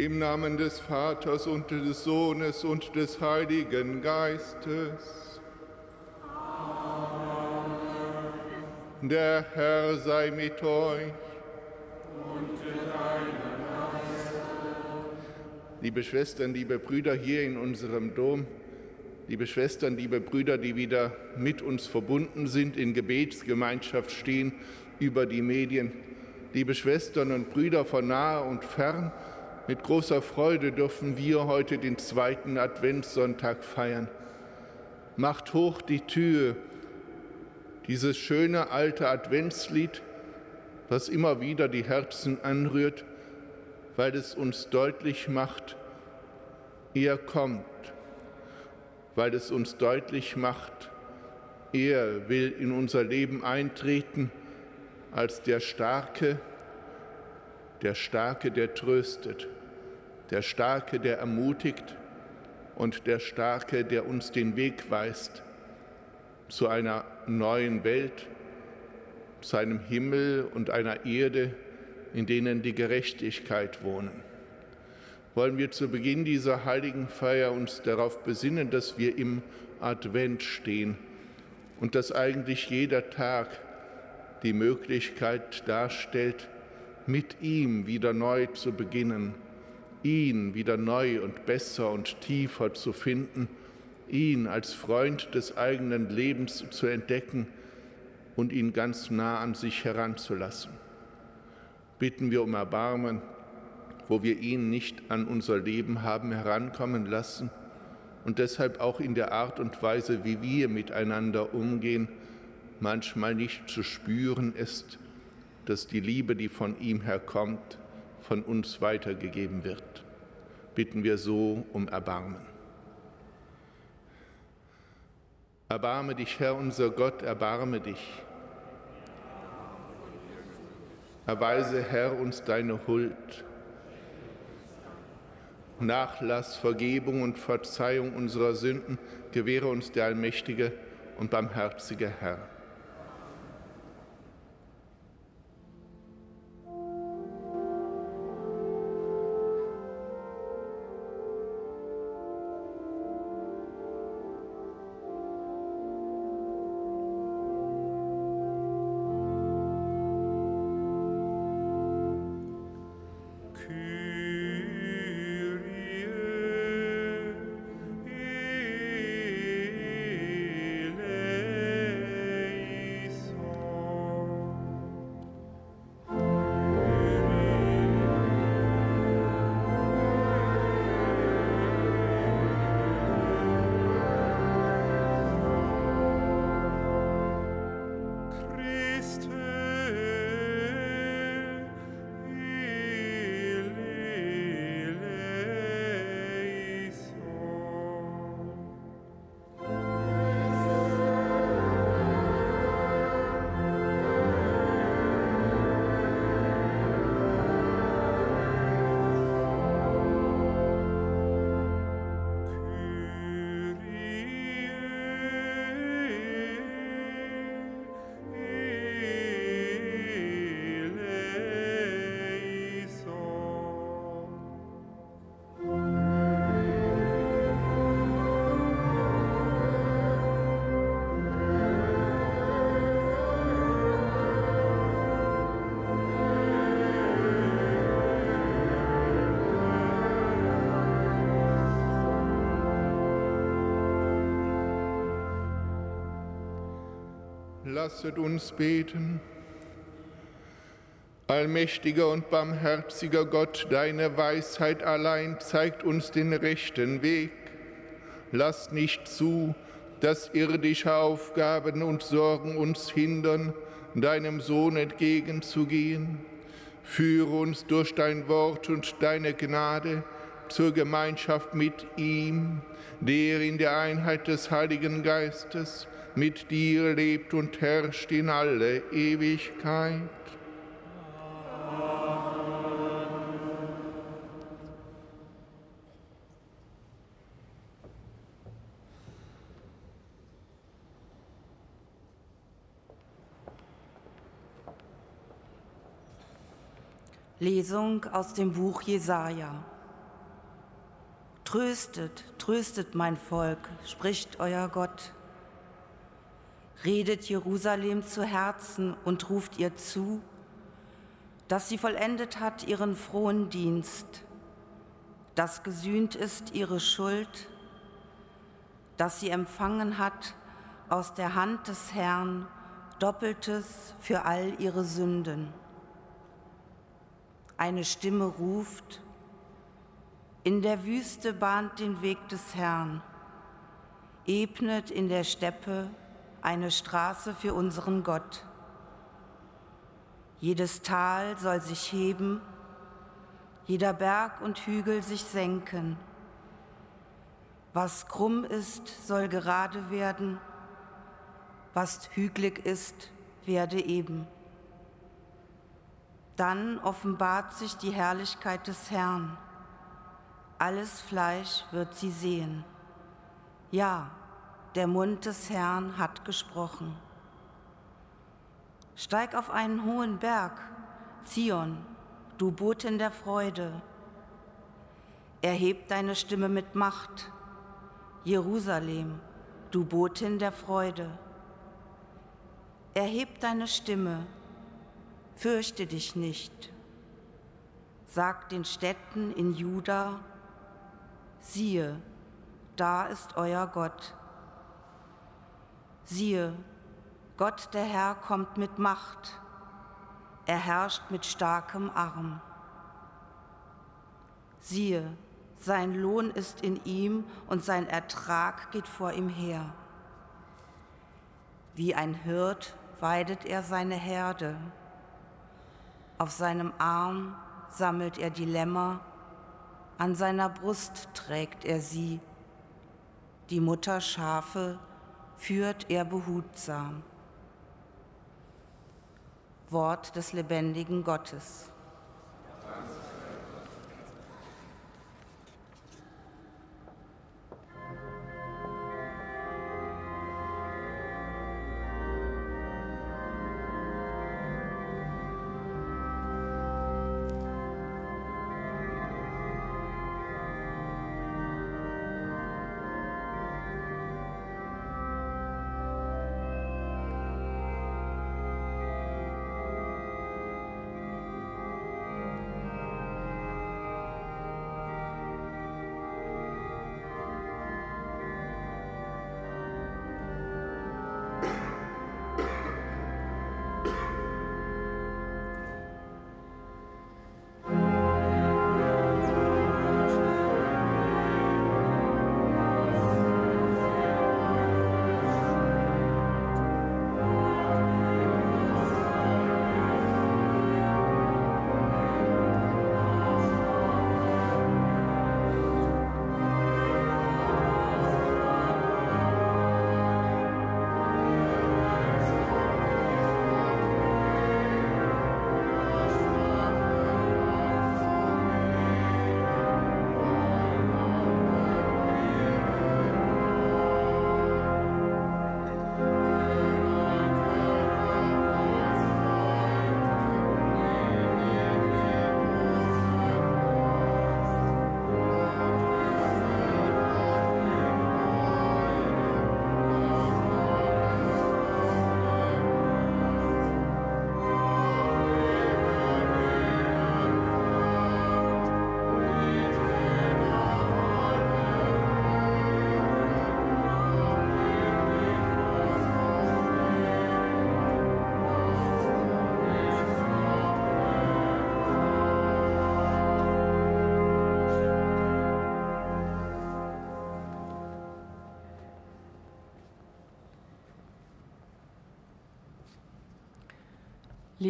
Im Namen des Vaters und des Sohnes und des Heiligen Geistes. Der Herr sei mit euch. Liebe Schwestern, liebe Brüder hier in unserem Dom, liebe Schwestern, liebe Brüder, die wieder mit uns verbunden sind, in Gebetsgemeinschaft stehen über die Medien, liebe Schwestern und Brüder von nahe und fern, mit großer Freude dürfen wir heute den zweiten Adventssonntag feiern. Macht hoch die Tür, dieses schöne alte Adventslied, was immer wieder die Herzen anrührt, weil es uns deutlich macht, er kommt, weil es uns deutlich macht, er will in unser Leben eintreten als der Starke, der Starke, der tröstet, der Starke, der ermutigt und der Starke, der uns den Weg weist zu einer neuen Welt, zu einem Himmel und einer Erde, in denen die Gerechtigkeit wohnen. Wollen wir zu Beginn dieser heiligen Feier uns darauf besinnen, dass wir im Advent stehen und dass eigentlich jeder Tag die Möglichkeit darstellt, mit ihm wieder neu zu beginnen, ihn wieder neu und besser und tiefer zu finden, ihn als Freund des eigenen Lebens zu entdecken und ihn ganz nah an sich heranzulassen. Bitten wir um Erbarmen, wo wir ihn nicht an unser Leben haben herankommen lassen und deshalb auch in der Art und Weise, wie wir miteinander umgehen, manchmal nicht zu spüren ist, dass die Liebe, die von ihm herkommt, von uns weitergegeben wird. Bitten wir so um Erbarmen. Erbarme dich, Herr unser Gott, erbarme dich. Erweise, Herr, uns deine Huld. Nachlass, Vergebung und Verzeihung unserer Sünden gewähre uns der allmächtige und barmherzige Herr. Lasset uns beten. Allmächtiger und barmherziger Gott, deine Weisheit allein zeigt uns den rechten Weg. Lass nicht zu, dass irdische Aufgaben und Sorgen uns hindern, deinem Sohn entgegenzugehen. Führe uns durch dein Wort und deine Gnade zur Gemeinschaft mit ihm, der in der Einheit des Heiligen Geistes mit dir lebt und herrscht in alle Ewigkeit. Lesung aus dem Buch Jesaja. Tröstet, tröstet mein Volk, spricht euer Gott. Redet Jerusalem zu Herzen und ruft ihr zu, dass sie vollendet hat ihren frohen Dienst, dass gesühnt ist ihre Schuld, dass sie empfangen hat aus der Hand des Herrn Doppeltes für all ihre Sünden. Eine Stimme ruft, in der Wüste bahnt den Weg des Herrn, ebnet in der Steppe eine Straße für unseren Gott. Jedes Tal soll sich heben, jeder Berg und Hügel sich senken. Was krumm ist, soll gerade werden, was hügelig ist, werde eben. Dann offenbart sich die Herrlichkeit des Herrn. Alles Fleisch wird sie sehen. Ja, der Mund des Herrn hat gesprochen. Steig auf einen hohen Berg, Zion, du Botin der Freude. Erheb deine Stimme mit Macht, Jerusalem, du Botin der Freude. Erheb deine Stimme, fürchte dich nicht. Sag den Städten in Juda, siehe, da ist euer Gott. Siehe, Gott der Herr kommt mit Macht, er herrscht mit starkem Arm. Siehe, sein Lohn ist in ihm und sein Ertrag geht vor ihm her. Wie ein Hirt weidet er seine Herde. Auf seinem Arm sammelt er die Lämmer, an seiner Brust trägt er sie. Die Mutterschafe führt er behutsam. Wort des lebendigen Gottes.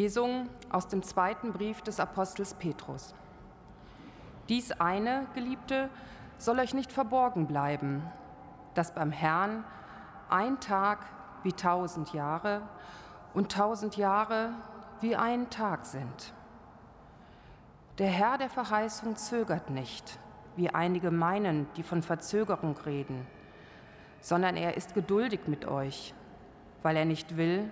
Lesung aus dem zweiten Brief des Apostels Petrus. Dies eine, Geliebte, soll euch nicht verborgen bleiben, dass beim Herrn ein Tag wie tausend Jahre und tausend Jahre wie ein Tag sind. Der Herr der Verheißung zögert nicht, wie einige meinen, die von Verzögerung reden, sondern er ist geduldig mit euch, weil er nicht will,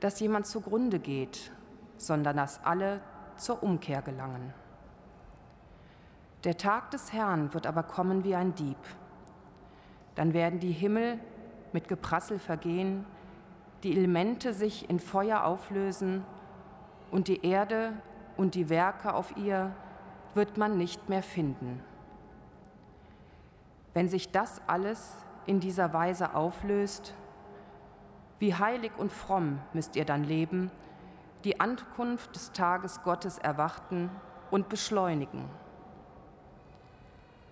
dass jemand zugrunde geht, sondern dass alle zur Umkehr gelangen. Der Tag des Herrn wird aber kommen wie ein Dieb. Dann werden die Himmel mit Geprassel vergehen, die Elemente sich in Feuer auflösen und die Erde und die Werke auf ihr wird man nicht mehr finden. Wenn sich das alles in dieser Weise auflöst, wie heilig und fromm müsst ihr dann leben, die Ankunft des Tages Gottes erwarten und beschleunigen.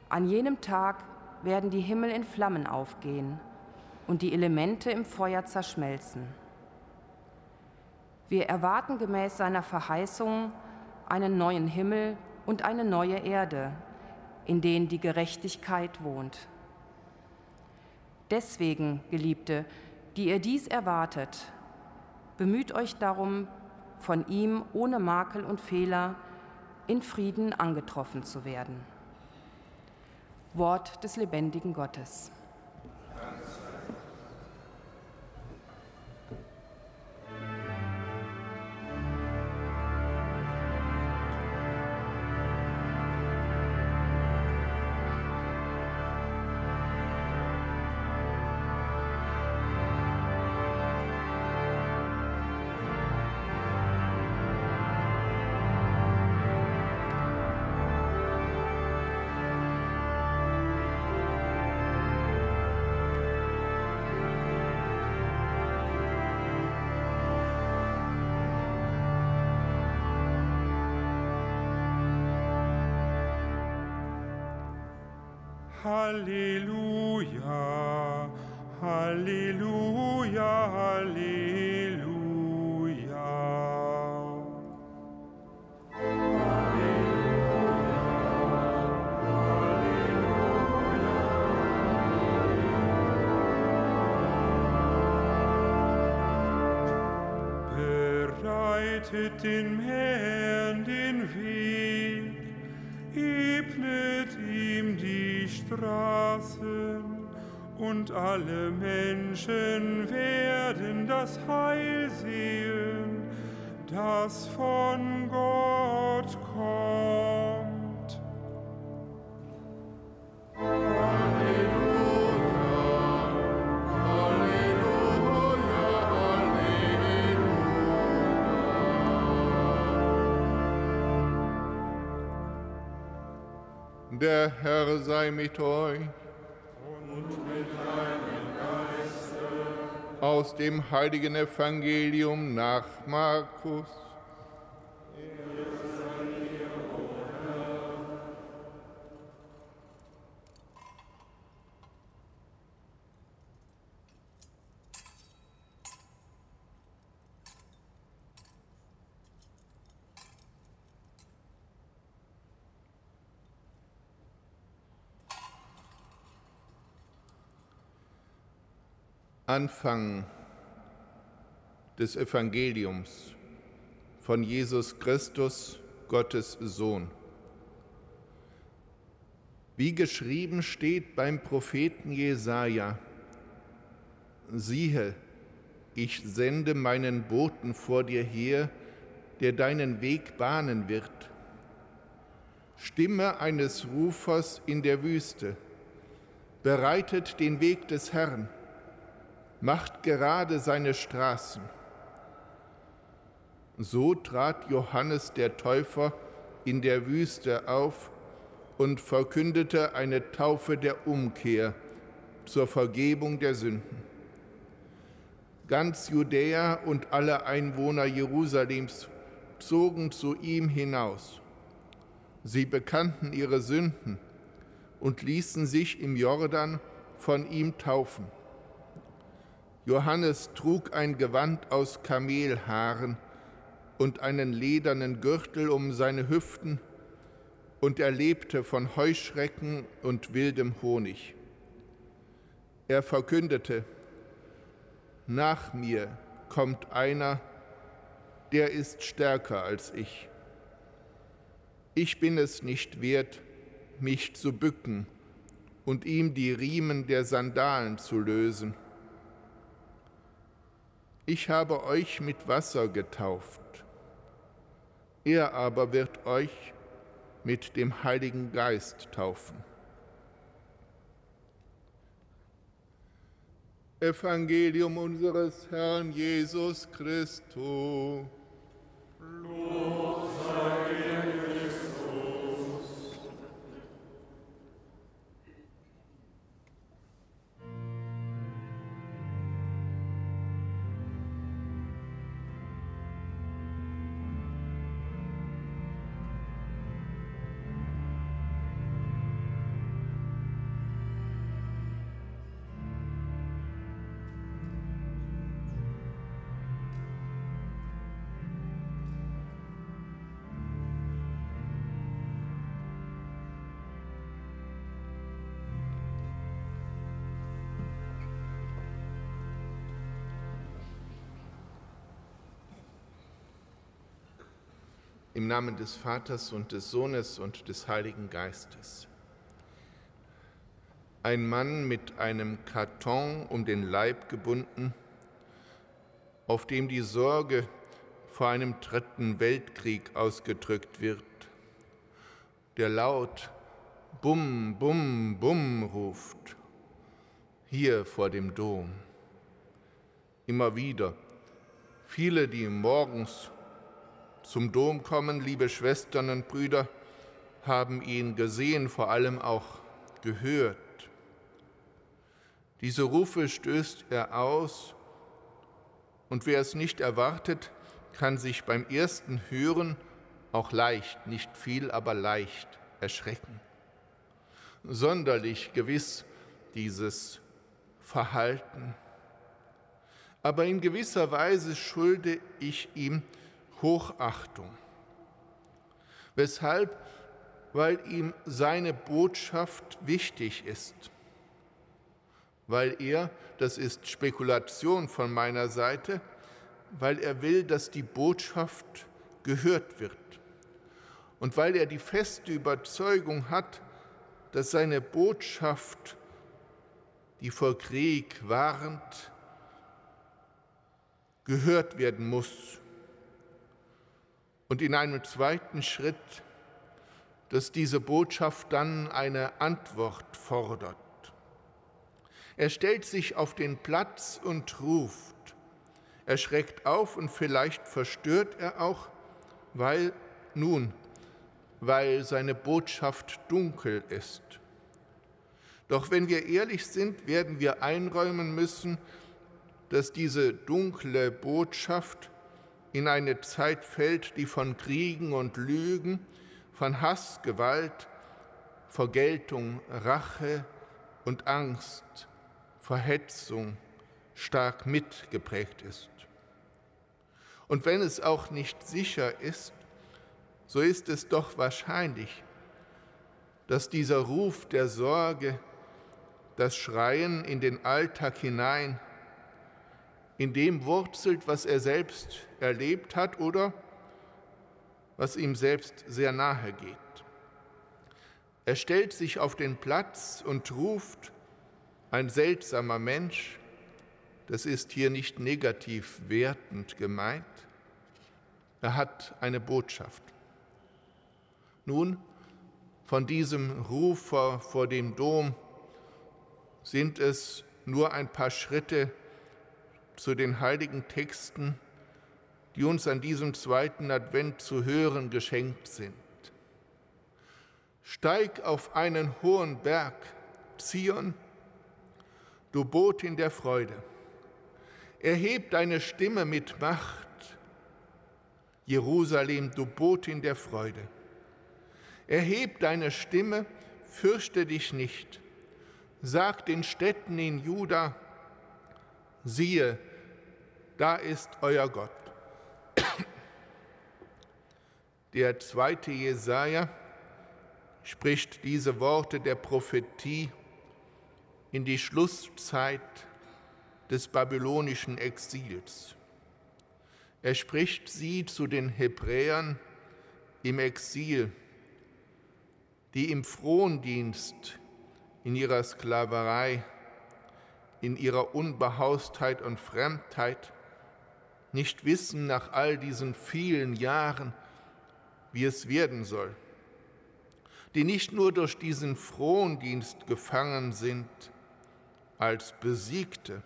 An jenem Tag werden die Himmel in Flammen aufgehen und die Elemente im Feuer zerschmelzen. Wir erwarten gemäß seiner Verheißung einen neuen Himmel und eine neue Erde, in denen die Gerechtigkeit wohnt. Deswegen, Geliebte, die ihr dies erwartet, bemüht euch darum, von ihm ohne Makel und Fehler in Frieden angetroffen zu werden. Wort des lebendigen Gottes. Halleluja, Halleluja, Halleluja. Bereitet den Herrn den Weg, ebnet ihm Straßen, und alle Menschen werden das Heil sehen, das von Gott kommt. Der Herr sei mit euch. Und mit deinem Geiste. Aus dem heiligen Evangelium nach Markus. Anfang des Evangeliums von Jesus Christus, Gottes Sohn. Wie geschrieben steht beim Propheten Jesaja: Siehe, ich sende meinen Boten vor dir her, der deinen Weg bahnen wird. Stimme eines Rufers in der Wüste, bereitet den Weg des Herrn macht gerade seine Straßen. So trat Johannes der Täufer in der Wüste auf und verkündete eine Taufe der Umkehr zur Vergebung der Sünden. Ganz Judäa und alle Einwohner Jerusalems zogen zu ihm hinaus. Sie bekannten ihre Sünden und ließen sich im Jordan von ihm taufen. Johannes trug ein Gewand aus Kamelhaaren und einen ledernen Gürtel um seine Hüften, und er lebte von Heuschrecken und wildem Honig. Er verkündete, nach mir kommt einer, der ist stärker als ich. Ich bin es nicht wert, mich zu bücken und ihm die Riemen der Sandalen zu lösen. Ich habe euch mit Wasser getauft. Er aber wird euch mit dem Heiligen Geist taufen. Evangelium unseres Herrn Jesus Christus. Lob Namen des Vaters und des Sohnes und des Heiligen Geistes. Ein Mann mit einem Karton um den Leib gebunden, auf dem die Sorge vor einem dritten Weltkrieg ausgedrückt wird, der laut Bum, Bum, Bum ruft, hier vor dem Dom. Immer wieder, viele, die morgens zum Dom kommen, liebe Schwestern und Brüder, haben ihn gesehen, vor allem auch gehört. Diese Rufe stößt er aus und wer es nicht erwartet, kann sich beim ersten Hören auch leicht, nicht viel, aber leicht erschrecken. Sonderlich gewiss dieses Verhalten. Aber in gewisser Weise schulde ich ihm Hochachtung. Weshalb? Weil ihm seine Botschaft wichtig ist. Weil er, das ist Spekulation von meiner Seite, weil er will, dass die Botschaft gehört wird. Und weil er die feste Überzeugung hat, dass seine Botschaft, die vor Krieg warnt, gehört werden muss und in einem zweiten Schritt, dass diese Botschaft dann eine Antwort fordert. Er stellt sich auf den Platz und ruft. Er schreckt auf und vielleicht verstört er auch, weil nun, weil seine Botschaft dunkel ist. Doch wenn wir ehrlich sind, werden wir einräumen müssen, dass diese dunkle Botschaft in eine Zeit fällt, die von Kriegen und Lügen, von Hass, Gewalt, Vergeltung, Rache und Angst, Verhetzung stark mitgeprägt ist. Und wenn es auch nicht sicher ist, so ist es doch wahrscheinlich, dass dieser Ruf der Sorge, das Schreien in den Alltag hinein, in dem wurzelt, was er selbst erlebt hat oder was ihm selbst sehr nahe geht. Er stellt sich auf den Platz und ruft, ein seltsamer Mensch, das ist hier nicht negativ wertend gemeint, er hat eine Botschaft. Nun, von diesem Rufer vor dem Dom sind es nur ein paar Schritte zu den heiligen Texten, die uns an diesem zweiten Advent zu hören geschenkt sind. Steig auf einen hohen Berg, Zion, du Botin der Freude. Erheb deine Stimme mit Macht, Jerusalem, du Botin der Freude. Erheb deine Stimme, fürchte dich nicht. Sag den Städten in Juda, siehe, da ist euer Gott. Der zweite Jesaja spricht diese Worte der Prophetie in die Schlusszeit des babylonischen Exils. Er spricht sie zu den Hebräern im Exil, die im Frondienst in ihrer Sklaverei, in ihrer Unbehaustheit und Fremdheit nicht wissen nach all diesen vielen Jahren, wie es werden soll. die nicht nur durch diesen Frondienst gefangen sind als Besiegte,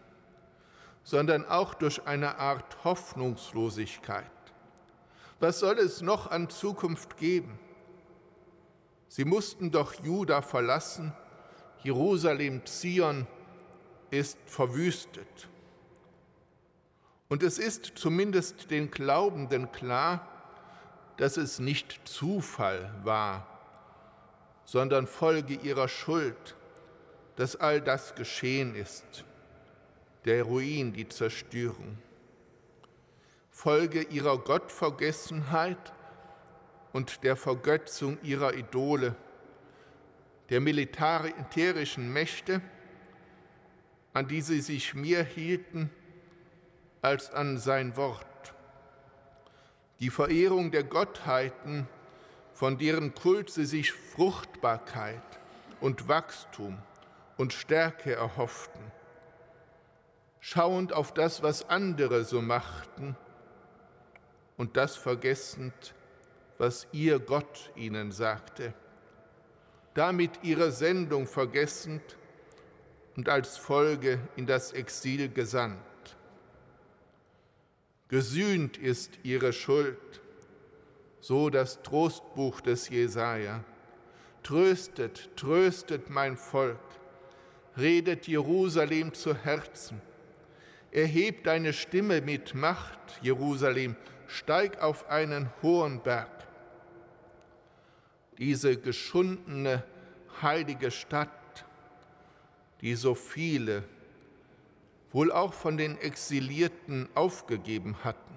sondern auch durch eine Art Hoffnungslosigkeit. Was soll es noch an Zukunft geben? Sie mussten doch Juda verlassen, Jerusalem, Zion ist verwüstet. Und es ist zumindest den Glaubenden klar, dass es nicht Zufall war, sondern Folge ihrer Schuld, dass all das geschehen ist, der Ruin, die Zerstörung. Folge ihrer Gottvergessenheit und der Vergötzung ihrer Idole, der militärischen Mächte, an die sie sich mehr hielten als an sein Wort. Die Verehrung der Gottheiten, von deren Kult sie sich Fruchtbarkeit und Wachstum und Stärke erhofften. Schauend auf das, was andere so machten und das vergessend, was ihr Gott ihnen sagte. Damit ihre Sendung vergessend und als Folge in das Exil gesandt. Gesühnt ist ihre Schuld, so das Trostbuch des Jesaja. Tröstet, tröstet mein Volk, redet Jerusalem zu Herzen. Erhebt deine Stimme mit Macht, Jerusalem, steig auf einen hohen Berg. Diese geschundene, heilige Stadt, die so viele wohl auch von den Exilierten aufgegeben hatten.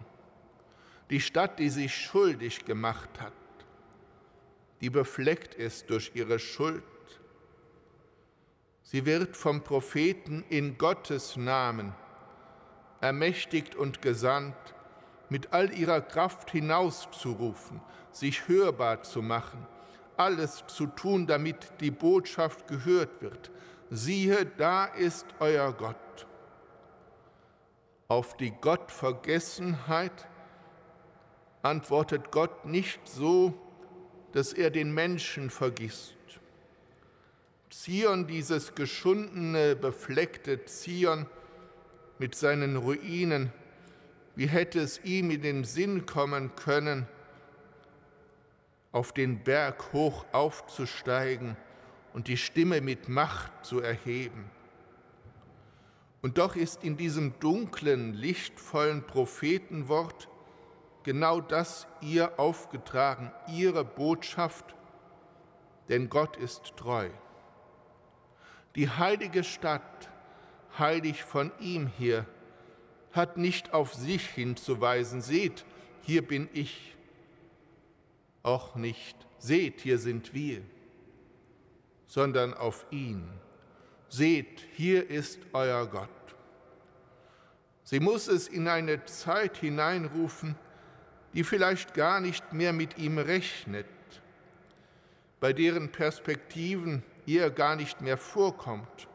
Die Stadt, die sich schuldig gemacht hat, die befleckt ist durch ihre Schuld. Sie wird vom Propheten in Gottes Namen ermächtigt und gesandt, mit all ihrer Kraft hinauszurufen, sich hörbar zu machen, alles zu tun, damit die Botschaft gehört wird. Siehe, da ist euer Gott auf die Gottvergessenheit antwortet Gott nicht so, dass er den Menschen vergisst. Zion, dieses geschundene, befleckte Zion mit seinen Ruinen, wie hätte es ihm in den Sinn kommen können, auf den Berg hoch aufzusteigen und die Stimme mit Macht zu erheben. Und doch ist in diesem dunklen, lichtvollen Prophetenwort genau das ihr aufgetragen, ihre Botschaft, denn Gott ist treu. Die heilige Stadt, heilig von ihm hier, hat nicht auf sich hinzuweisen, seht, hier bin ich, auch nicht, seht, hier sind wir, sondern auf ihn seht, hier ist euer Gott. Sie muss es in eine Zeit hineinrufen, die vielleicht gar nicht mehr mit ihm rechnet, bei deren Perspektiven ihr gar nicht mehr vorkommt,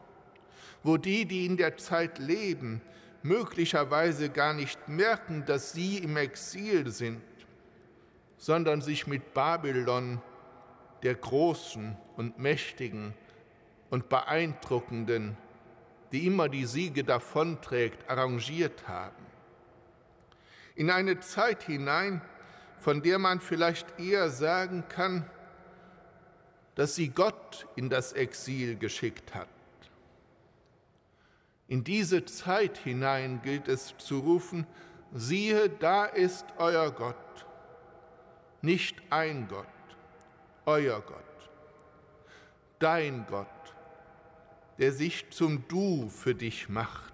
wo die, die in der Zeit leben, möglicherweise gar nicht merken, dass sie im Exil sind, sondern sich mit Babylon, der Großen und Mächtigen, und beeindruckenden, die immer die Siege davonträgt, arrangiert haben. In eine Zeit hinein, von der man vielleicht eher sagen kann, dass sie Gott in das Exil geschickt hat. In diese Zeit hinein gilt es zu rufen, siehe, da ist euer Gott, nicht ein Gott, euer Gott, dein Gott, der sich zum Du für dich macht.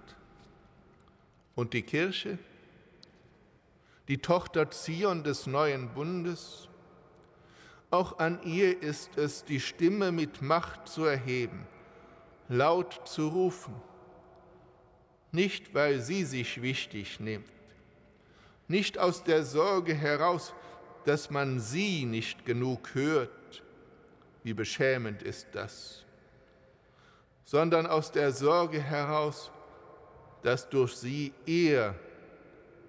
Und die Kirche, die Tochter Zion des neuen Bundes, auch an ihr ist es, die Stimme mit Macht zu erheben, laut zu rufen, nicht weil sie sich wichtig nimmt, nicht aus der Sorge heraus, dass man sie nicht genug hört, wie beschämend ist das, sondern aus der Sorge heraus, dass durch sie er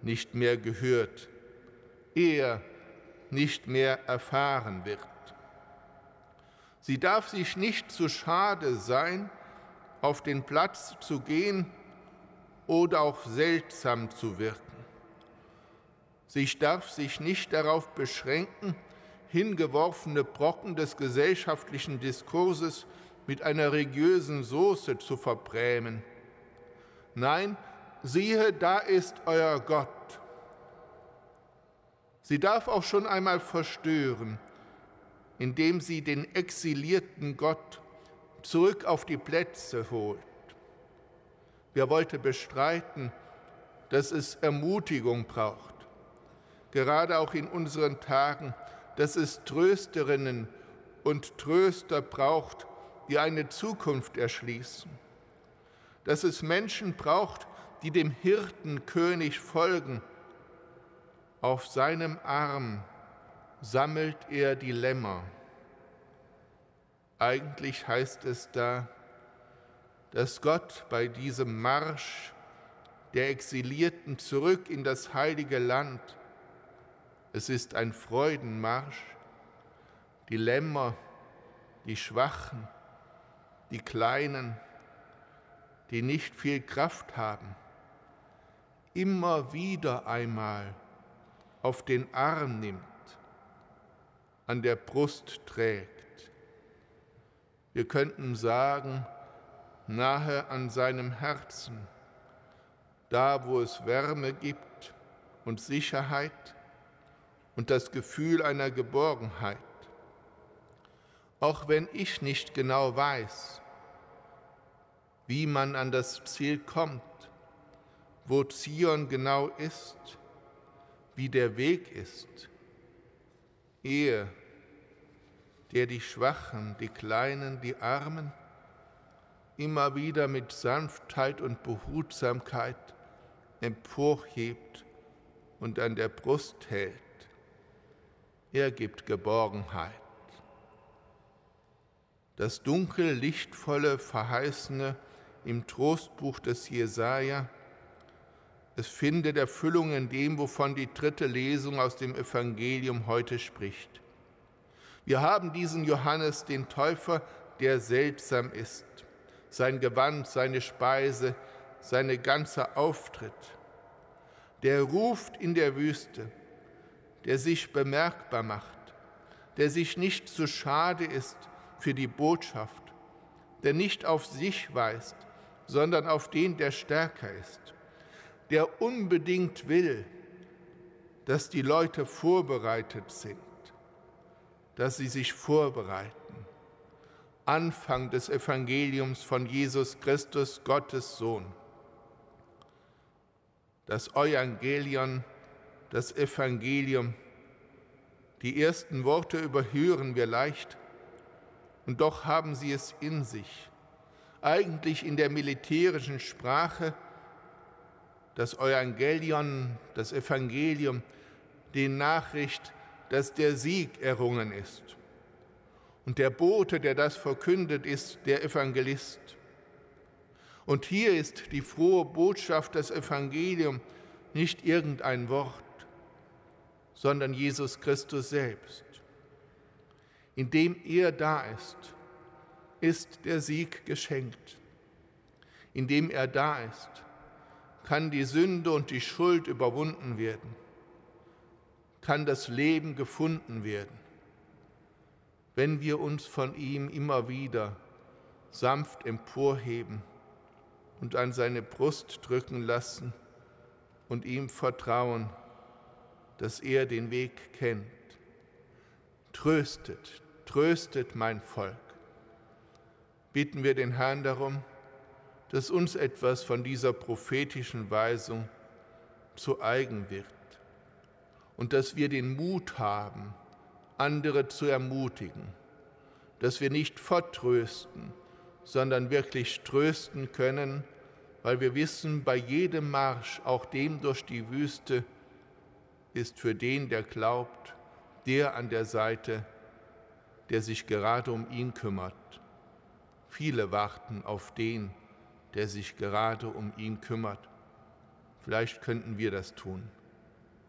nicht mehr gehört, er nicht mehr erfahren wird. Sie darf sich nicht zu schade sein, auf den Platz zu gehen oder auch seltsam zu wirken. Sie darf sich nicht darauf beschränken, hingeworfene Brocken des gesellschaftlichen Diskurses mit einer religiösen Soße zu verbrämen. Nein, siehe, da ist euer Gott. Sie darf auch schon einmal verstören, indem sie den exilierten Gott zurück auf die Plätze holt. Wer wollte bestreiten, dass es Ermutigung braucht, gerade auch in unseren Tagen, dass es Trösterinnen und Tröster braucht, die eine Zukunft erschließen, dass es Menschen braucht, die dem Hirtenkönig folgen. Auf seinem Arm sammelt er die Lämmer. Eigentlich heißt es da, dass Gott bei diesem Marsch der Exilierten zurück in das heilige Land, es ist ein Freudenmarsch, die Lämmer, die Schwachen, die Kleinen, die nicht viel Kraft haben, immer wieder einmal auf den Arm nimmt, an der Brust trägt. Wir könnten sagen, nahe an seinem Herzen, da wo es Wärme gibt und Sicherheit und das Gefühl einer Geborgenheit auch wenn ich nicht genau weiß, wie man an das Ziel kommt, wo Zion genau ist, wie der Weg ist. Er, der die Schwachen, die Kleinen, die Armen immer wieder mit Sanftheit und Behutsamkeit emporhebt und an der Brust hält. Er gibt Geborgenheit das dunkel lichtvolle, verheißene im Trostbuch des Jesaja. Es findet Erfüllung in dem, wovon die dritte Lesung aus dem Evangelium heute spricht. Wir haben diesen Johannes, den Täufer, der seltsam ist. Sein Gewand, seine Speise, seine ganze Auftritt. Der ruft in der Wüste, der sich bemerkbar macht, der sich nicht zu schade ist, für die Botschaft, der nicht auf sich weist, sondern auf den, der stärker ist, der unbedingt will, dass die Leute vorbereitet sind, dass sie sich vorbereiten. Anfang des Evangeliums von Jesus Christus, Gottes Sohn. Das Evangelion, das Evangelium, die ersten Worte überhören wir leicht, und doch haben sie es in sich. Eigentlich in der militärischen Sprache das Evangelion, das Evangelium, die Nachricht, dass der Sieg errungen ist. Und der Bote, der das verkündet, ist der Evangelist. Und hier ist die frohe Botschaft, das Evangelium, nicht irgendein Wort, sondern Jesus Christus selbst. Indem er da ist, ist der Sieg geschenkt. Indem er da ist, kann die Sünde und die Schuld überwunden werden, kann das Leben gefunden werden, wenn wir uns von ihm immer wieder sanft emporheben und an seine Brust drücken lassen und ihm vertrauen, dass er den Weg kennt. Tröstet, tröstet mein Volk. Bitten wir den Herrn darum, dass uns etwas von dieser prophetischen Weisung zu eigen wird und dass wir den Mut haben, andere zu ermutigen, dass wir nicht vertrösten, sondern wirklich trösten können, weil wir wissen, bei jedem Marsch, auch dem durch die Wüste, ist für den, der glaubt, der an der Seite der sich gerade um ihn kümmert. Viele warten auf den, der sich gerade um ihn kümmert. Vielleicht könnten wir das tun.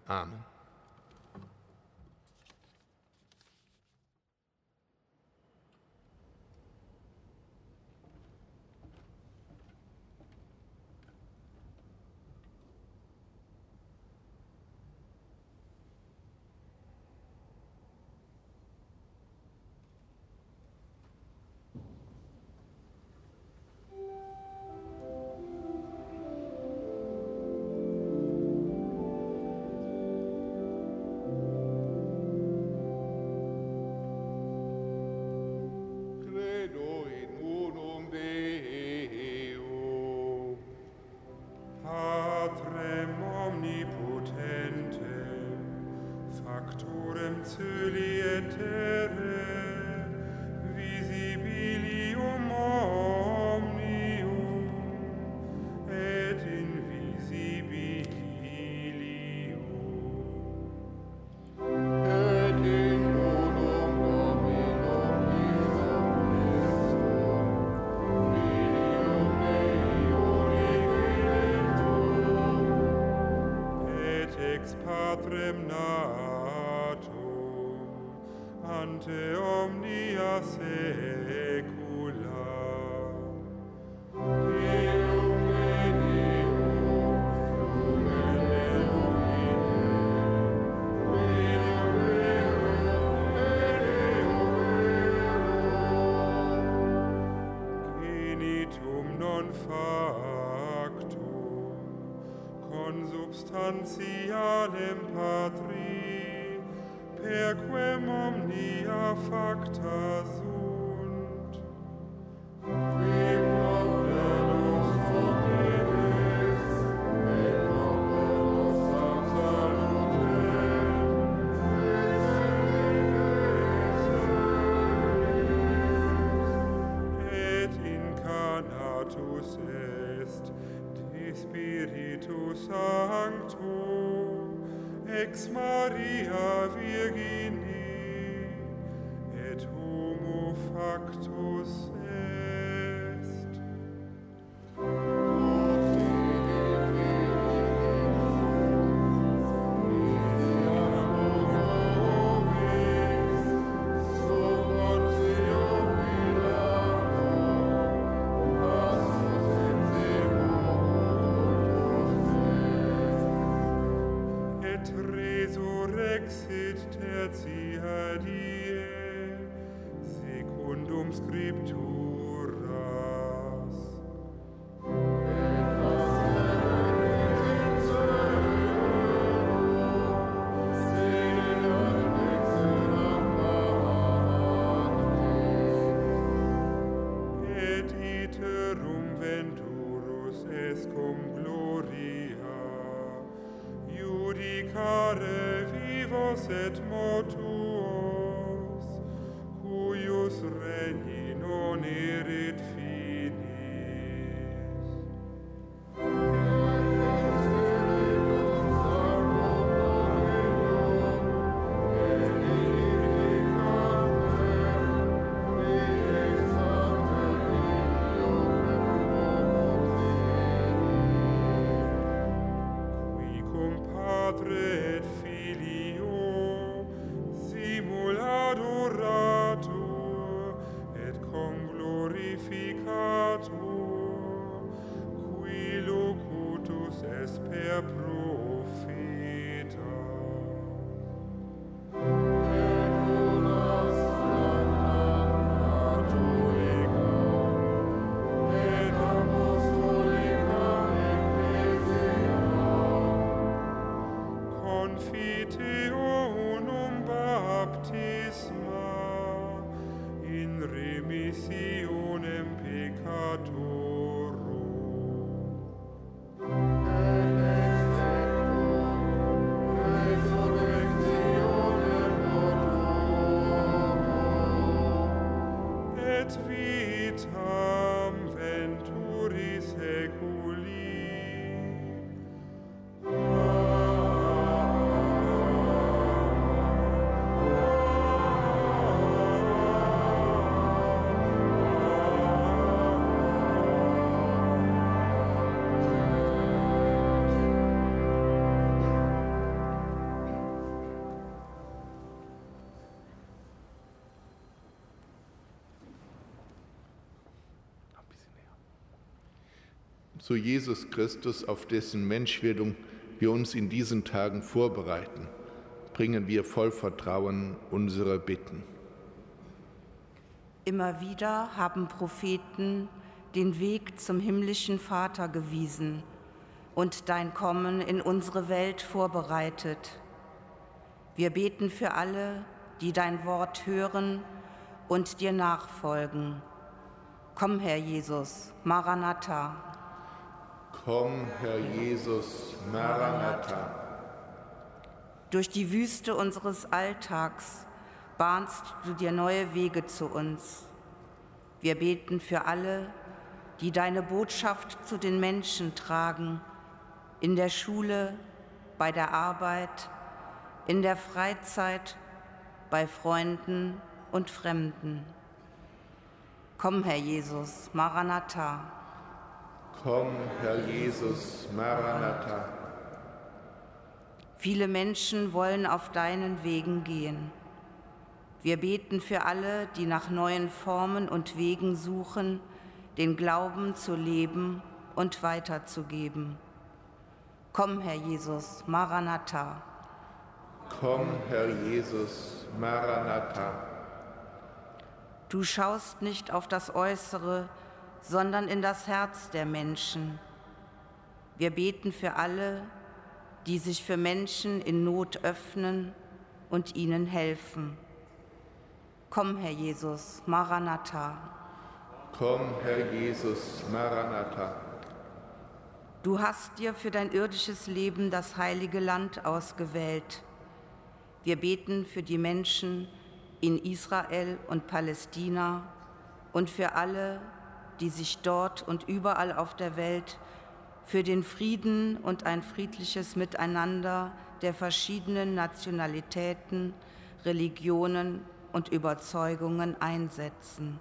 Amen. factorem celiet veterum venturus est cum gloria. Judicare vivos et mortuos zu Jesus Christus, auf dessen Menschwerdung wir uns in diesen Tagen vorbereiten, bringen wir voll Vertrauen unsere Bitten. Immer wieder haben Propheten den Weg zum himmlischen Vater gewiesen und dein Kommen in unsere Welt vorbereitet. Wir beten für alle, die dein Wort hören und dir nachfolgen. Komm, Herr Jesus, Maranatha. Komm, Herr Jesus, Maranatha. Durch die Wüste unseres Alltags bahnst du dir neue Wege zu uns. Wir beten für alle, die deine Botschaft zu den Menschen tragen, in der Schule, bei der Arbeit, in der Freizeit, bei Freunden und Fremden. Komm, Herr Jesus, Maranatha. Komm, Herr Jesus, Maranatha. Viele Menschen wollen auf deinen Wegen gehen. Wir beten für alle, die nach neuen Formen und Wegen suchen, den Glauben zu leben und weiterzugeben. Komm, Herr Jesus, Maranatha. Komm, Herr Jesus, Maranatha. Du schaust nicht auf das Äußere, sondern in das Herz der Menschen. Wir beten für alle, die sich für Menschen in Not öffnen und ihnen helfen. Komm, Herr Jesus, Maranatha. Komm, Herr Jesus, Maranatha. Du hast dir für dein irdisches Leben das heilige Land ausgewählt. Wir beten für die Menschen in Israel und Palästina und für alle, die sich dort und überall auf der Welt für den Frieden und ein friedliches Miteinander der verschiedenen Nationalitäten, Religionen und Überzeugungen einsetzen.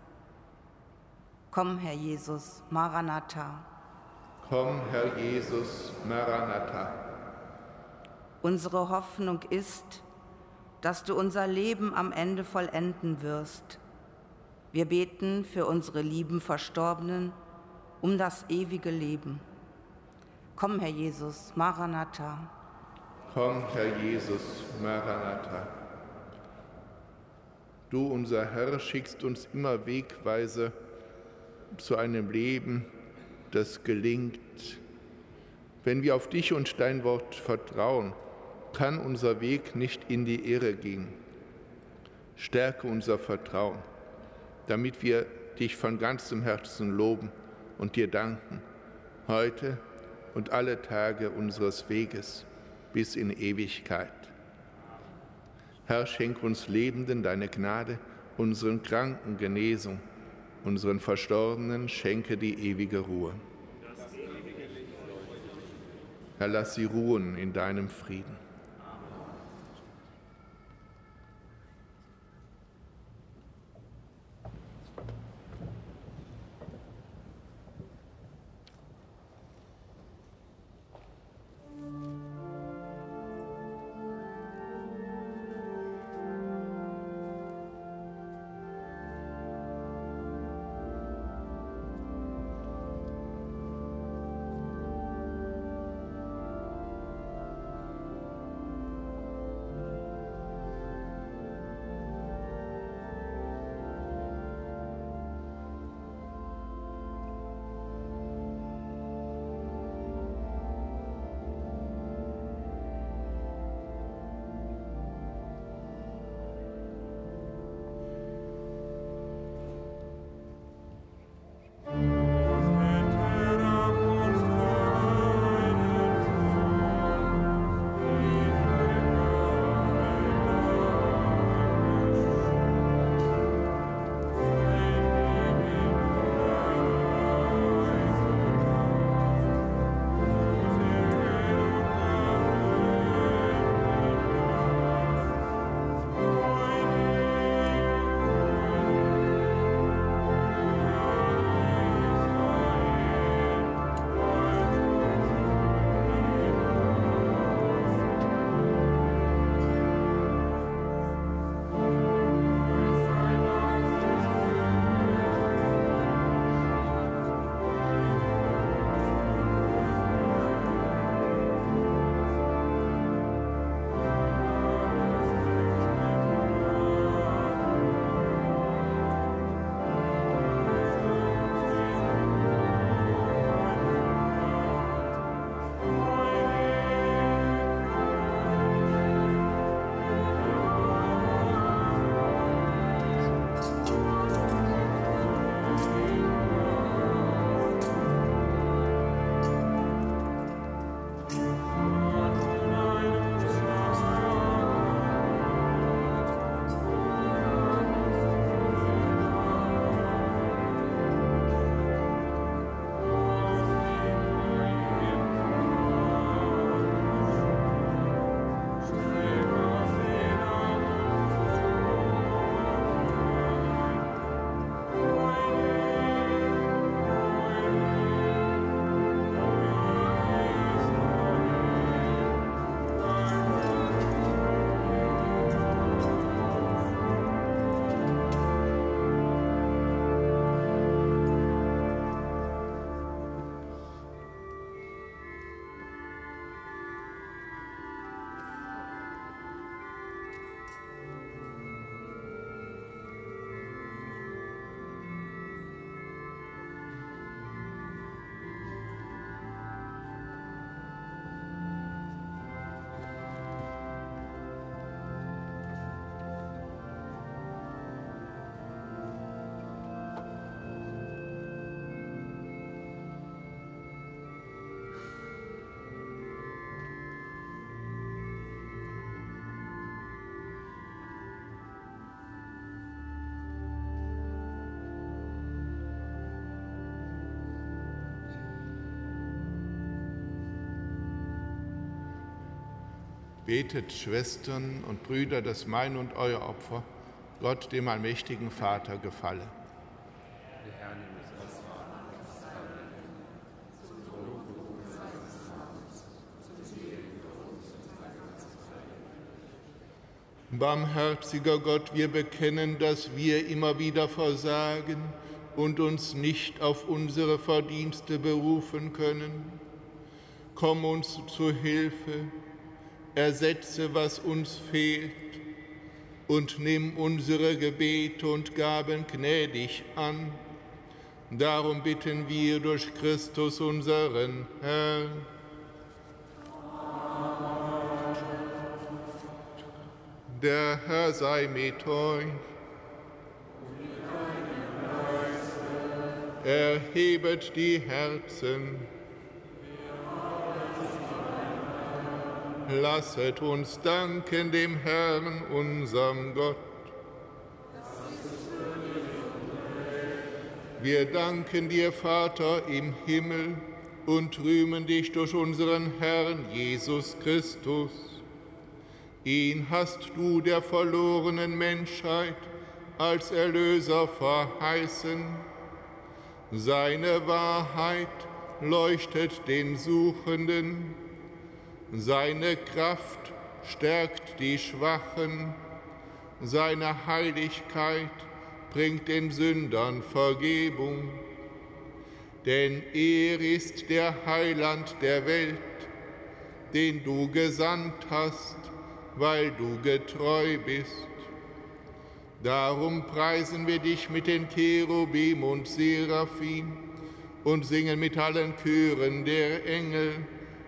Komm, Herr Jesus, Maranatha. Komm, Herr Jesus, Maranatha. Unsere Hoffnung ist, dass du unser Leben am Ende vollenden wirst. Wir beten für unsere lieben Verstorbenen um das ewige Leben. Komm, Herr Jesus, Maranatha. Komm, Herr Jesus, Maranatha. Du, unser Herr, schickst uns immer Wegweise zu einem Leben, das gelingt. Wenn wir auf dich und dein Wort vertrauen, kann unser Weg nicht in die Irre gehen. Stärke unser Vertrauen, damit wir dich von ganzem Herzen loben und dir danken, heute und alle Tage unseres Weges bis in Ewigkeit. Herr, schenk uns Lebenden deine Gnade, unseren Kranken Genesung, unseren Verstorbenen schenke die ewige Ruhe. Herr, lass sie ruhen in deinem Frieden. Betet, Schwestern und Brüder, dass mein und euer Opfer Gott, dem allmächtigen Vater, gefalle. Barmherziger Gott, wir bekennen, dass wir immer wieder versagen und uns nicht auf unsere Verdienste berufen können. Komm uns zu Hilfe, ersetze, was uns fehlt und nimm unsere Gebete und Gaben gnädig an. Darum bitten wir durch Christus unseren Herrn. Der Herr sei mit euch. Erhebet die Herzen. Lasset uns danken dem Herrn, unserem Gott. Wir danken dir, Vater im Himmel, und rühmen dich durch unseren Herrn Jesus Christus Ihn hast du der verlorenen Menschheit als Erlöser verheißen. Seine Wahrheit leuchtet den Suchenden, seine Kraft stärkt die Schwachen, seine Heiligkeit bringt den Sündern Vergebung. Denn er ist der Heiland der Welt, den du gesandt hast weil du getreu bist. Darum preisen wir dich mit den Cherubim und Seraphim und singen mit allen Chören der Engel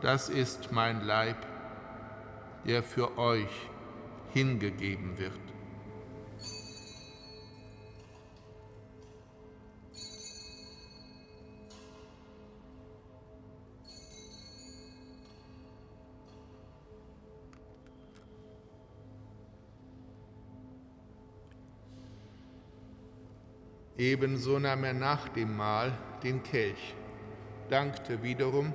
das ist mein Leib, der für euch hingegeben wird. Ebenso nahm er nach dem Mahl den Kelch, dankte wiederum,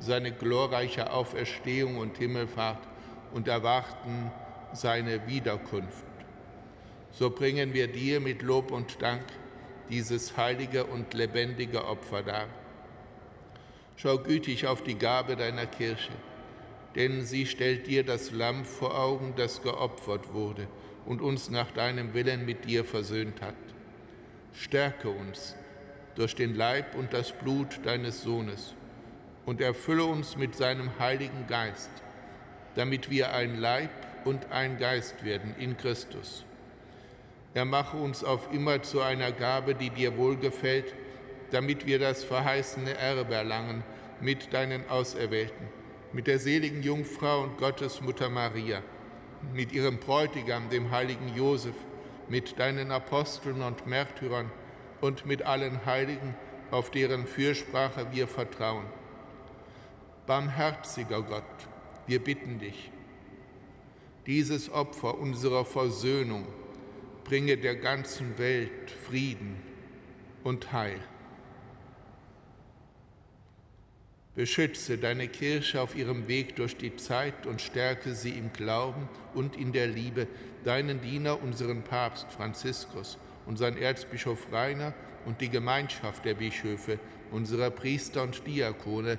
seine glorreiche Auferstehung und Himmelfahrt und erwarten seine Wiederkunft. So bringen wir dir mit Lob und Dank dieses heilige und lebendige Opfer dar. Schau gütig auf die Gabe deiner Kirche, denn sie stellt dir das Lamm vor Augen, das geopfert wurde und uns nach deinem Willen mit dir versöhnt hat. Stärke uns durch den Leib und das Blut deines Sohnes und erfülle uns mit seinem Heiligen Geist, damit wir ein Leib und ein Geist werden in Christus. Er mache uns auf immer zu einer Gabe, die dir wohlgefällt, damit wir das verheißene Erbe erlangen mit deinen Auserwählten, mit der seligen Jungfrau und Gottesmutter Maria, mit ihrem Bräutigam, dem heiligen Josef, mit deinen Aposteln und Märtyrern und mit allen Heiligen, auf deren Fürsprache wir vertrauen Barmherziger Gott, wir bitten dich, dieses Opfer unserer Versöhnung bringe der ganzen Welt Frieden und Heil. Beschütze deine Kirche auf ihrem Weg durch die Zeit und stärke sie im Glauben und in der Liebe, deinen Diener, unseren Papst Franziskus, unseren Erzbischof Rainer und die Gemeinschaft der Bischöfe, unserer Priester und Diakone,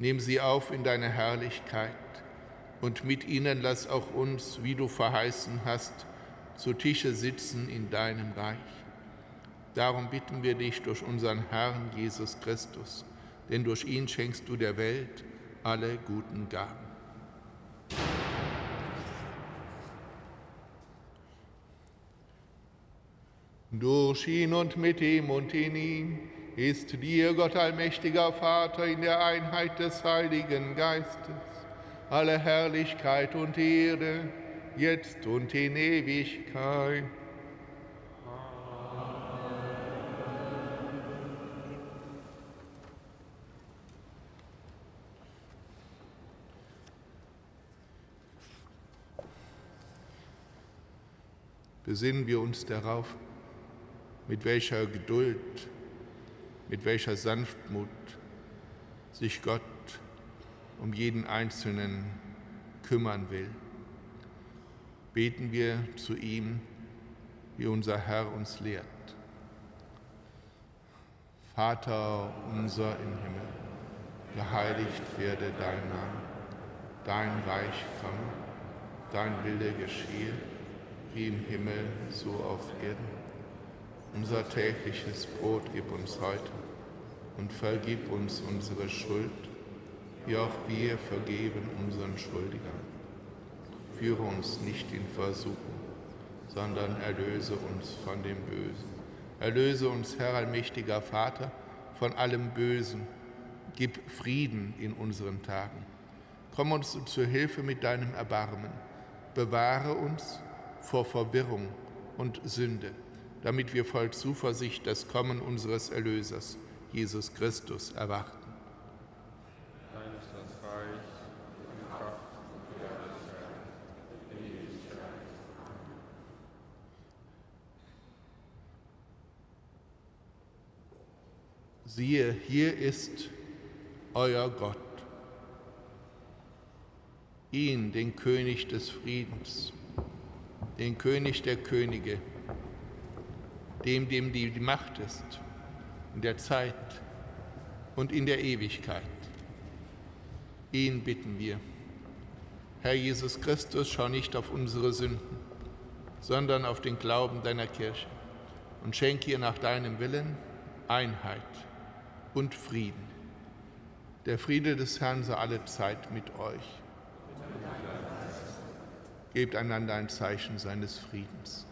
Nimm sie auf in deine Herrlichkeit und mit ihnen lass auch uns, wie du verheißen hast, zu Tische sitzen in deinem Reich. Darum bitten wir dich durch unseren Herrn Jesus Christus, denn durch ihn schenkst du der Welt alle guten Gaben. Durch ihn und mit ihm und in ihm ist dir, Gott allmächtiger Vater, in der Einheit des Heiligen Geistes, alle Herrlichkeit und Ehre, jetzt und in Ewigkeit. Besinnen wir uns darauf, mit welcher Geduld mit welcher Sanftmut sich Gott um jeden Einzelnen kümmern will. Beten wir zu ihm, wie unser Herr uns lehrt. Vater unser im Himmel geheiligt werde dein Name, dein Reich komme, dein Wille geschehe, wie im Himmel, so auf Erden. Unser tägliches Brot gib uns heute und vergib uns unsere Schuld, wie auch wir vergeben unseren Schuldigern. Führe uns nicht in Versuchung, sondern erlöse uns von dem Bösen. Erlöse uns, Herr allmächtiger Vater, von allem Bösen. Gib Frieden in unseren Tagen. Komm uns zur Hilfe mit deinem Erbarmen. Bewahre uns vor Verwirrung und Sünde, damit wir voll Zuversicht das Kommen unseres Erlösers, Jesus Christus, erwarten. Siehe, hier ist euer Gott, ihn, den König des Friedens, den König der Könige, dem, dem die Macht ist in der Zeit und in der Ewigkeit. Ihn bitten wir. Herr Jesus Christus, schau nicht auf unsere Sünden, sondern auf den Glauben deiner Kirche und schenke ihr nach deinem Willen Einheit und Frieden. Der Friede des Herrn sei alle Zeit mit euch. Gebt einander ein Zeichen seines Friedens.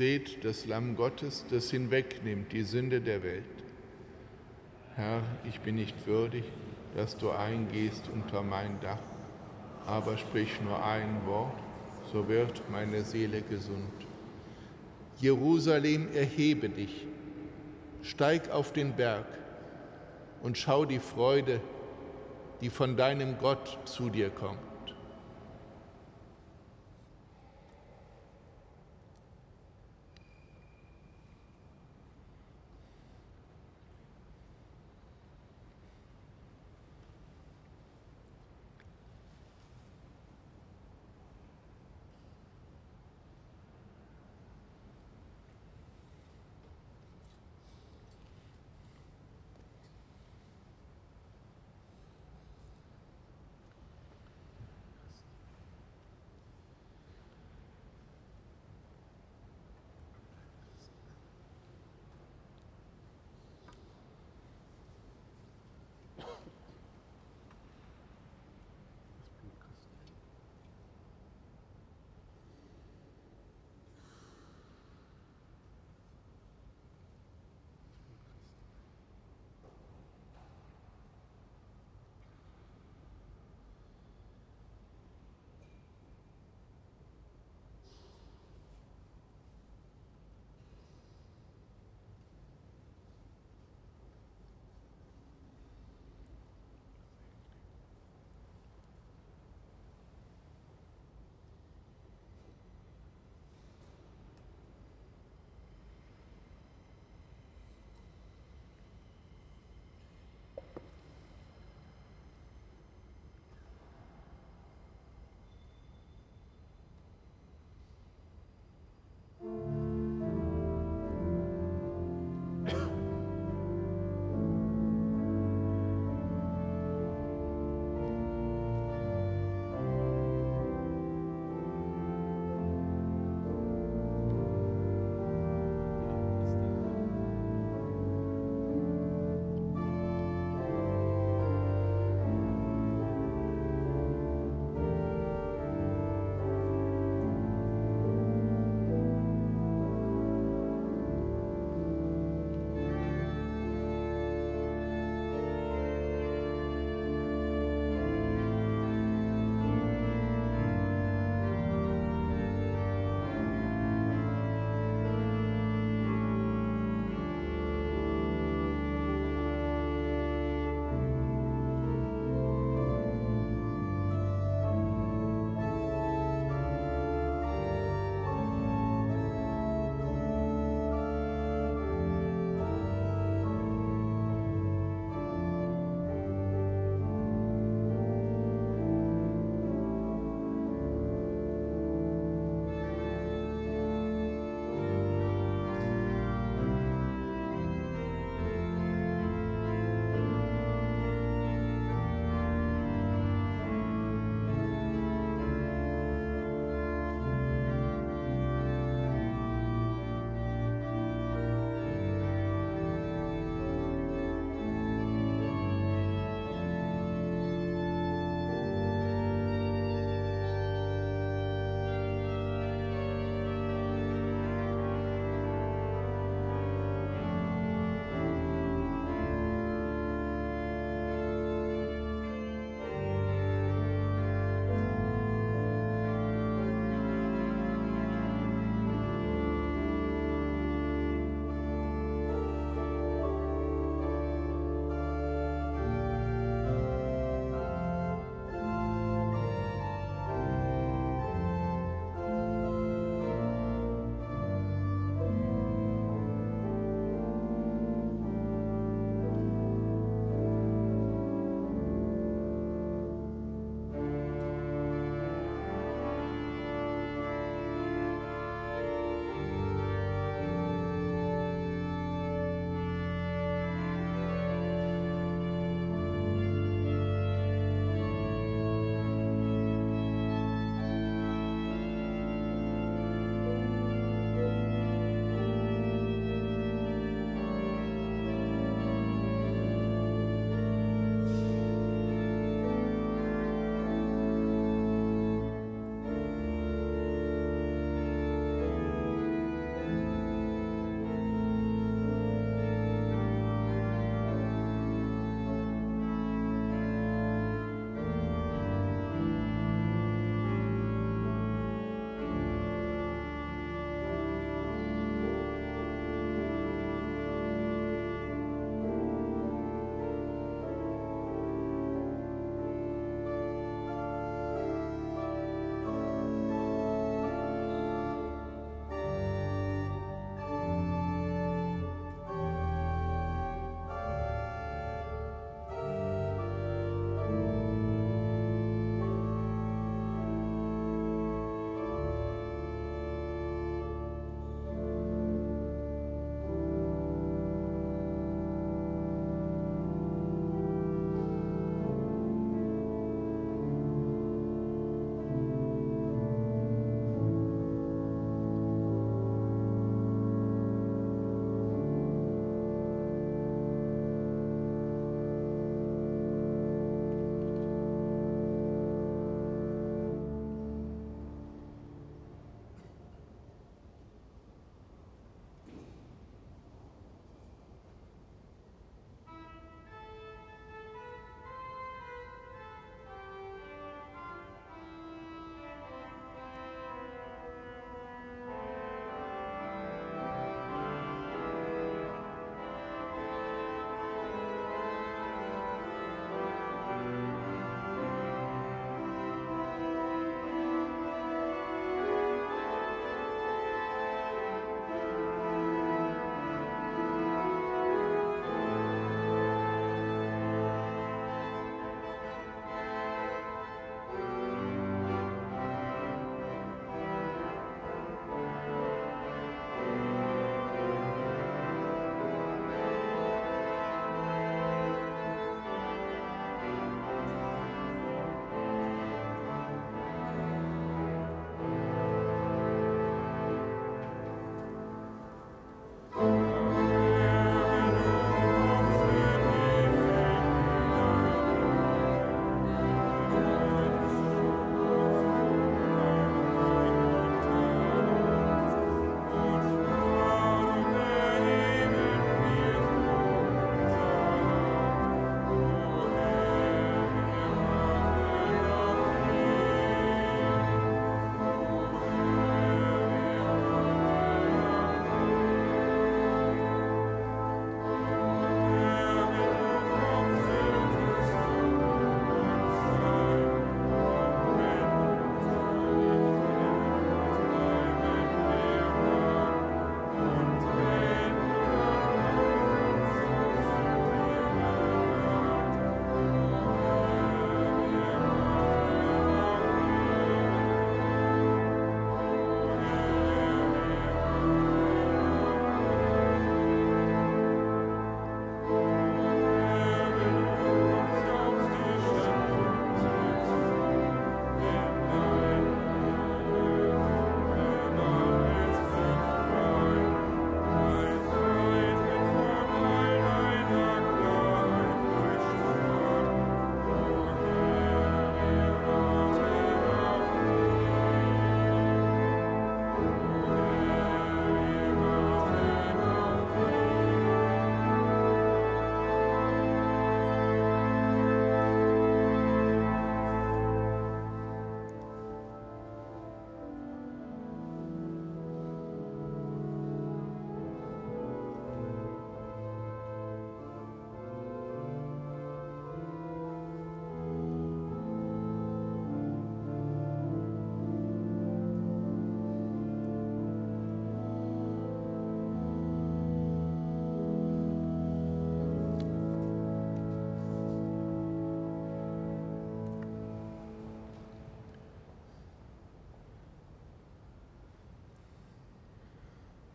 Seht das Lamm Gottes, das hinwegnimmt die Sünde der Welt. Herr, ich bin nicht würdig, dass du eingehst unter mein Dach, aber sprich nur ein Wort, so wird meine Seele gesund. Jerusalem, erhebe dich, steig auf den Berg und schau die Freude, die von deinem Gott zu dir kommt.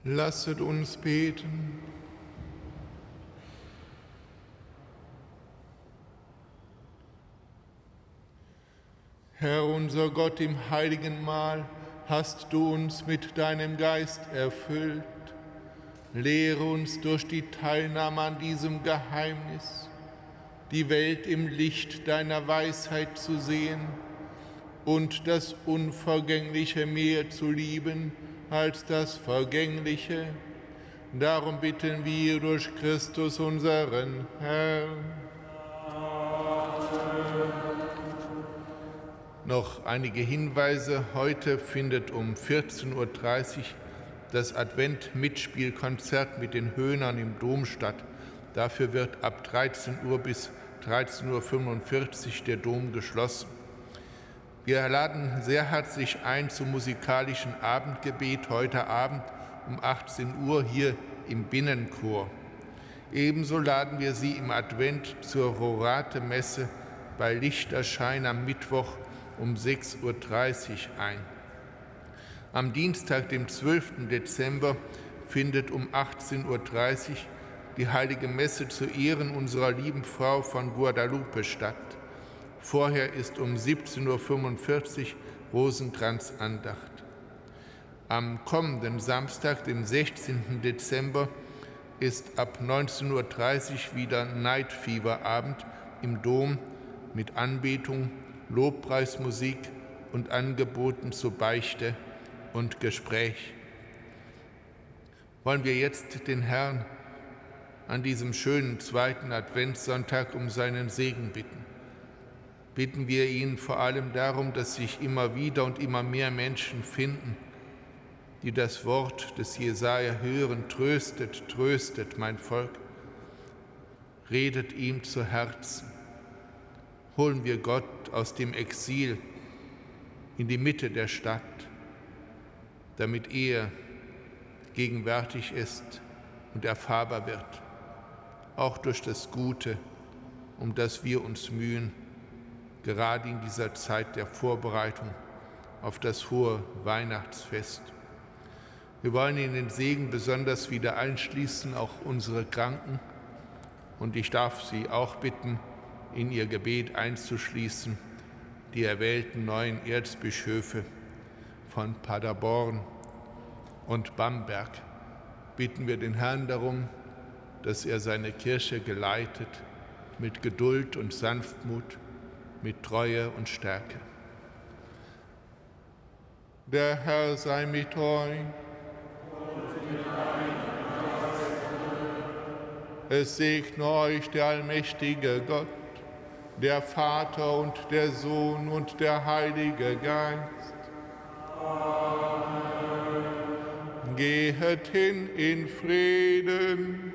Lasset uns beten. Herr unser Gott, im heiligen Mahl hast du uns mit deinem Geist erfüllt. Lehre uns durch die Teilnahme an diesem Geheimnis, die Welt im Licht deiner Weisheit zu sehen und das Unvergängliche mehr zu lieben als das Vergängliche. Darum bitten wir durch Christus unseren Herrn. Noch einige Hinweise. Heute findet um 14.30 Uhr das Advent-Mitspielkonzert mit den Höhnern im Dom statt. Dafür wird ab 13 Uhr bis 13.45 Uhr der Dom geschlossen. Wir laden sehr herzlich ein zum musikalischen Abendgebet heute Abend um 18 Uhr hier im Binnenchor. Ebenso laden wir Sie im Advent zur Rorate-Messe bei Lichterschein am Mittwoch um 6.30 Uhr ein. Am Dienstag, dem 12. Dezember, findet um 18.30 Uhr die heilige Messe zu Ehren unserer lieben Frau von Guadalupe statt. Vorher ist um 17.45 Uhr Rosenkranzandacht. Am kommenden Samstag, dem 16. Dezember, ist ab 19.30 Uhr wieder Night Fever Abend im Dom mit Anbetung, Lobpreismusik und Angeboten zur Beichte und Gespräch. Wollen wir jetzt den Herrn an diesem schönen zweiten Adventssonntag um seinen Segen bitten bitten wir ihn vor allem darum, dass sich immer wieder und immer mehr Menschen finden, die das Wort des Jesaja hören, tröstet, tröstet mein Volk, redet ihm zu Herzen. Holen wir Gott aus dem Exil in die Mitte der Stadt, damit er gegenwärtig ist und erfahrbar wird, auch durch das Gute, um das wir uns mühen gerade in dieser Zeit der Vorbereitung auf das hohe Weihnachtsfest. Wir wollen in den Segen besonders wieder einschließen, auch unsere Kranken. Und ich darf Sie auch bitten, in Ihr Gebet einzuschließen, die erwählten neuen Erzbischöfe von Paderborn und Bamberg. Bitten wir den Herrn darum, dass er seine Kirche geleitet mit Geduld und Sanftmut mit Treue und Stärke. Der Herr sei mit euch. Es segne euch der allmächtige Gott, der Vater und der Sohn und der Heilige Geist. Amen. Gehet hin in Frieden.